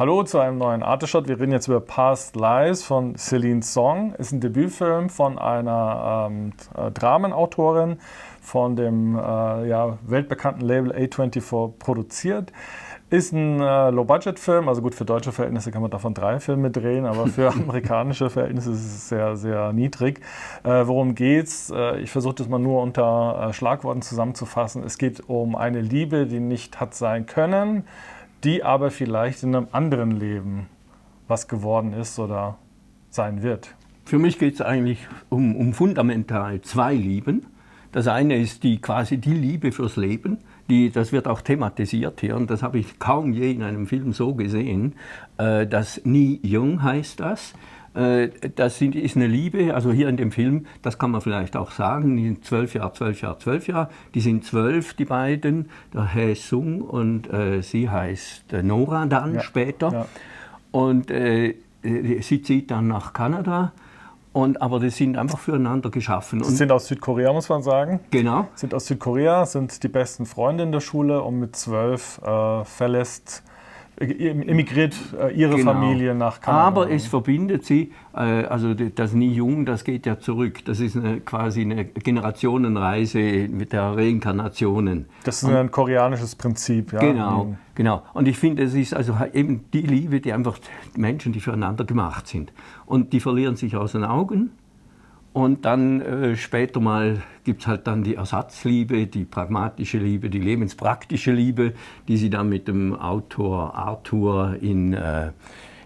Hallo zu einem neuen Arteshot. Wir reden jetzt über Past Lives von Celine Song. Ist ein Debütfilm von einer ähm, äh, Dramenautorin von dem äh, ja, weltbekannten Label A24 produziert. Ist ein äh, Low-Budget-Film, also gut, für deutsche Verhältnisse kann man davon drei Filme drehen, aber für amerikanische Verhältnisse ist es sehr, sehr niedrig. Äh, worum geht's? Äh, ich versuche das mal nur unter äh, Schlagworten zusammenzufassen. Es geht um eine Liebe, die nicht hat sein können, die aber vielleicht in einem anderen Leben was geworden ist oder sein wird. Für mich geht es eigentlich um, um fundamental zwei Lieben. Das eine ist die quasi die Liebe fürs Leben die, das wird auch thematisiert hier und das habe ich kaum je in einem Film so gesehen. Äh, das Nie Jung heißt das. Äh, das ist eine Liebe, also hier in dem Film, das kann man vielleicht auch sagen, die sind zwölf Jahre, zwölf Jahre, zwölf Jahre. Die sind zwölf, die beiden, der Hae Sung und äh, sie heißt Nora dann ja. später. Ja. Und äh, sie zieht dann nach Kanada und, aber die sind einfach füreinander geschaffen. Sie sind aus Südkorea, muss man sagen. Genau. Sind aus Südkorea, sind die besten Freunde in der Schule und mit zwölf äh, verlässt emigriert äh, ihre genau. Familie nach Kanada. Aber es verbindet sie, äh, also das Nie Jung, das geht ja zurück. Das ist eine, quasi eine Generationenreise mit der Reinkarnationen. Das ist Und, ein koreanisches Prinzip, ja. Genau, mhm. genau. Und ich finde, es ist also eben die Liebe, die einfach Menschen, die füreinander gemacht sind. Und die verlieren sich aus den Augen und dann äh, später mal gibt es halt dann die Ersatzliebe, die pragmatische Liebe, die lebenspraktische Liebe, die sie dann mit dem Autor Arthur in, äh,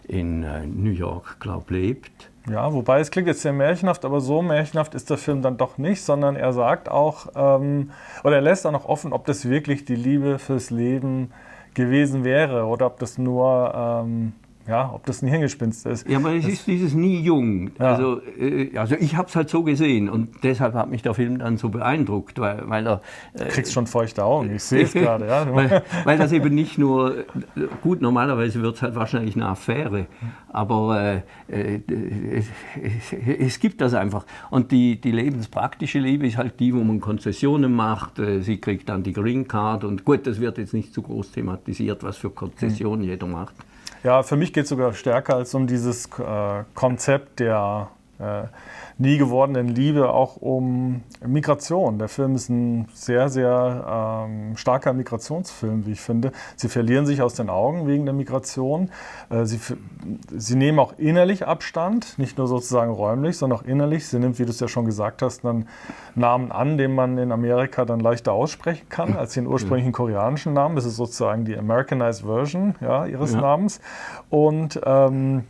in äh, New York, glaube lebt. Ja, wobei es klingt jetzt sehr märchenhaft, aber so märchenhaft ist der Film dann doch nicht, sondern er sagt auch, ähm, oder er lässt auch noch offen, ob das wirklich die Liebe fürs Leben gewesen wäre oder ob das nur... Ähm, ja, ob das ein Hirngespinst ist. Ja, aber es ist dieses nie jung. Ja. Also, äh, also ich habe es halt so gesehen und deshalb hat mich der Film dann so beeindruckt, weil, weil er... Äh, du kriegst schon feuchte Augen, ich sehe es gerade. Ja. weil, weil, das eben nicht nur... Gut, normalerweise wird es halt wahrscheinlich eine Affäre, aber äh, äh, es, es, gibt das einfach. Und die, die lebenspraktische Liebe ist halt die, wo man Konzessionen macht. Äh, sie kriegt dann die Green Card und gut, das wird jetzt nicht zu groß thematisiert, was für Konzessionen mhm. jeder macht. Ja, für mich geht es sogar stärker als um dieses äh, Konzept der äh, nie gewordenen Liebe auch um Migration. Der Film ist ein sehr, sehr ähm, starker Migrationsfilm, wie ich finde. Sie verlieren sich aus den Augen wegen der Migration. Äh, sie, sie nehmen auch innerlich Abstand, nicht nur sozusagen räumlich, sondern auch innerlich. Sie nimmt, wie du es ja schon gesagt hast, einen Namen an, den man in Amerika dann leichter aussprechen kann als den ursprünglichen koreanischen Namen. Das ist sozusagen die Americanized Version ja, ihres ja. Namens. Und ähm,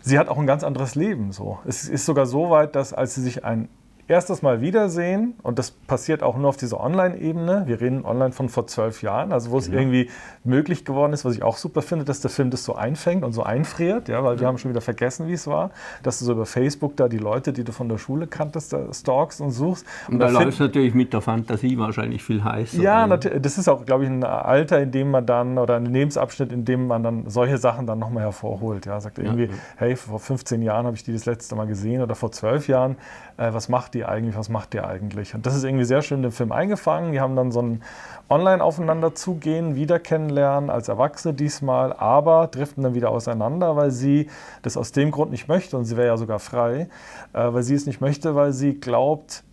sie hat auch ein ganz anderes Leben. So. Es ist sogar so weit, dass als sie sich ein erstes Mal wiedersehen und das passiert auch nur auf dieser Online-Ebene. Wir reden online von vor zwölf Jahren, also wo es ja. irgendwie möglich geworden ist, was ich auch super finde, dass der Film das so einfängt und so einfriert, ja, weil ja. wir haben schon wieder vergessen, wie es war, dass du so über Facebook da die Leute, die du von der Schule kanntest, da stalkst und suchst. Und, und da, läuft natürlich mit der Fantasie wahrscheinlich viel heißer. Ja. Das ist auch, glaube ich, ein Alter, in dem man dann, oder ein Lebensabschnitt, in dem man dann solche Sachen dann nochmal hervorholt. Ja, sagt irgendwie, ja. hey, vor 15 Jahren habe ich die das letzte Mal gesehen oder vor zwölf Jahren, äh, was macht die eigentlich, was macht die eigentlich? Und das ist irgendwie sehr schön in dem Film eingefangen. Die haben dann so ein Online-Aufeinander zugehen, wieder kennenlernen, als Erwachsene diesmal, aber driften dann wieder auseinander, weil sie das aus dem Grund nicht möchte und sie wäre ja sogar frei, äh, weil sie es nicht möchte, weil sie glaubt,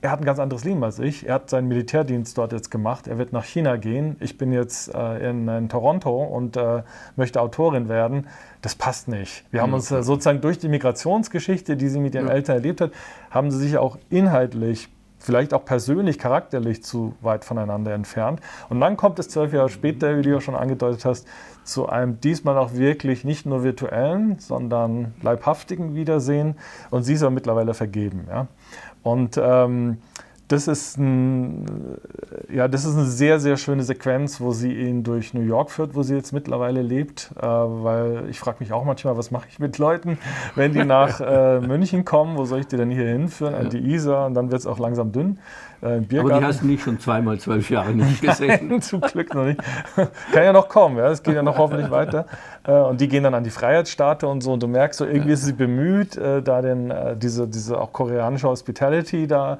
er hat ein ganz anderes Leben als ich. Er hat seinen Militärdienst dort jetzt gemacht. Er wird nach China gehen. Ich bin jetzt äh, in, in, Toronto und äh, möchte Autorin werden. Das passt nicht. Wir haben uns äh, sozusagen durch die Migrationsgeschichte, die sie mit ihren ja. Eltern erlebt hat, haben sie sich auch inhaltlich vielleicht auch persönlich, charakterlich zu weit voneinander entfernt. Und dann kommt es zwölf Jahre später, wie du ja schon angedeutet hast, zu einem diesmal auch wirklich nicht nur virtuellen, sondern leibhaftigen Wiedersehen. Und sie ist ja mittlerweile vergeben. Ja? Und ähm, das ist, ein, ja, das ist eine sehr, sehr schöne Sequenz, wo sie ihn durch New York führt, wo sie jetzt mittlerweile lebt. Äh, weil ich frage mich auch manchmal, was mache ich mit Leuten, wenn die nach äh, München kommen, wo soll ich die denn hier hinführen? An die Isar und dann wird es auch langsam dünn. Äh, Aber die hast du nicht schon zweimal zwölf Jahre nicht gesehen. Nein, zum Glück noch nicht. Kann ja noch kommen, ja. es geht ja noch hoffentlich weiter. Äh, und die gehen dann an die Freiheitsstatue und so und du merkst so, irgendwie ist sie bemüht, äh, da den, äh, diese, diese auch koreanische Hospitality da,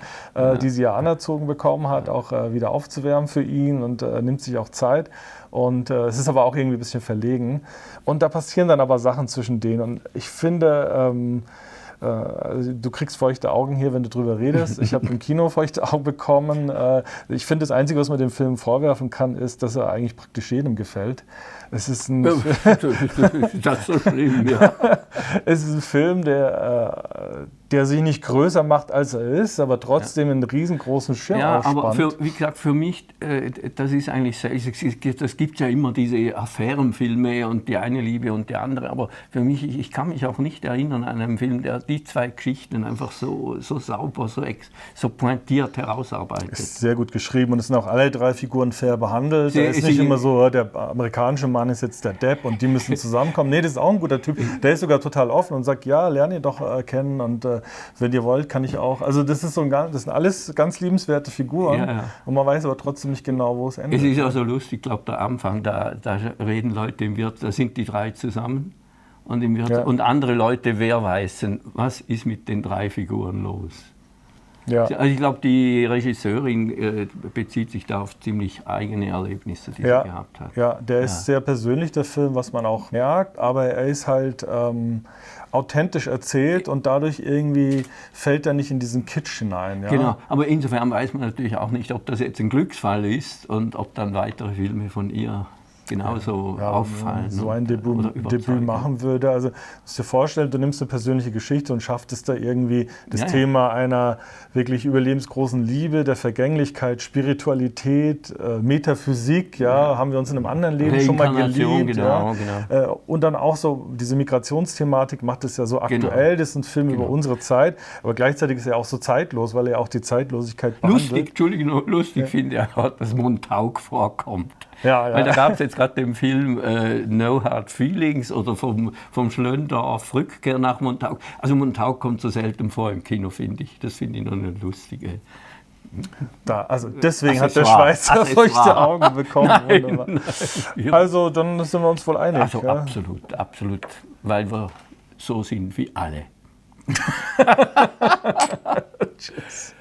die sie sie ja anerzogen bekommen hat, auch äh, wieder aufzuwärmen für ihn und äh, nimmt sich auch Zeit. Und äh, es ist aber auch irgendwie ein bisschen verlegen. Und da passieren dann aber Sachen zwischen denen. Und ich finde, ähm, äh, also du kriegst feuchte Augen hier, wenn du drüber redest. Ich habe im Kino feuchte Augen bekommen. Äh, ich finde, das Einzige, was man dem Film vorwerfen kann, ist, dass er eigentlich praktisch jedem gefällt. Es ist ein, das so schlimm, ja. es ist ein Film, der, äh, der sich nicht größer macht, als er ist, aber trotzdem ja. einen riesengroßen Schirm Ja, aber für, wie gesagt, für mich, äh, das ist eigentlich, das gibt ja immer diese Affärenfilme und die eine Liebe und die andere, aber für mich, ich, ich kann mich auch nicht erinnern an einen Film, der die zwei Geschichten einfach so, so sauber, so, ex, so pointiert herausarbeitet. Ist sehr gut geschrieben und es sind auch alle drei Figuren fair behandelt. Es ist nicht immer so, der amerikanische Mann ist jetzt der Depp und die müssen zusammenkommen. Nee, das ist auch ein guter Typ. Der ist sogar total offen und sagt, ja, lerne ihn doch äh, kennen und äh, wenn ihr wollt, kann ich auch. Also das ist so ein, das sind alles ganz liebenswerte Figuren ja, ja. und man weiß aber trotzdem nicht genau, wo es endet. Es ist ja so lustig, ich glaube, der Anfang, da, da reden Leute im Wirt, da sind die drei zusammen und, im Wirt, ja. und andere Leute wer weiß, was ist mit den drei Figuren los. Ja. Also ich glaube, die Regisseurin äh, bezieht sich da auf ziemlich eigene Erlebnisse, die ja. sie gehabt hat. Ja, der ist sehr persönlich, der Film, was man auch merkt, aber er ist halt ähm, authentisch erzählt und dadurch irgendwie fällt er nicht in diesen Kitsch hinein. Genau, aber insofern weiß man natürlich auch nicht, ob das jetzt ein Glücksfall ist und ob dann weitere Filme von ihr genauso ja, auffallen. So ein Debüt, Debüt, machen würde. Also, du musst dir vorstellen, du nimmst eine persönliche Geschichte und schaffst es da irgendwie das ja, Thema einer wirklich überlebensgroßen Liebe, der Vergänglichkeit, Spiritualität, äh, Metaphysik, ja, haben wir uns in einem anderen Leben schon mal geliebt. Genau, genau. Äh, und dann auch so diese Migrationsthematik macht es ja so genau. aktuell. Genau. Das ist ein Film über unsere Zeit, aber gleichzeitig ist er auch so zeitlos, weil er auch die Zeitlosigkeit behandelt. Lustig, Entschuldigung, lustig ja. finde ich auch, dass Montauk vorkommt. Ja, ja. Weil da gab es jetzt gerade den Film äh, No Hard Feelings oder vom, vom Schlöndorf Rückkehr nach Montauk. Also Montauk kommt so selten vor im Kino, finde ich. Das finde ich noch eine lustige. Da, also deswegen hat der Schweizer feuchte Augen bekommen. Nein, nein. Also dann sind wir uns wohl einig. Also ja? absolut, absolut, weil wir so sind wie alle. Tschüss.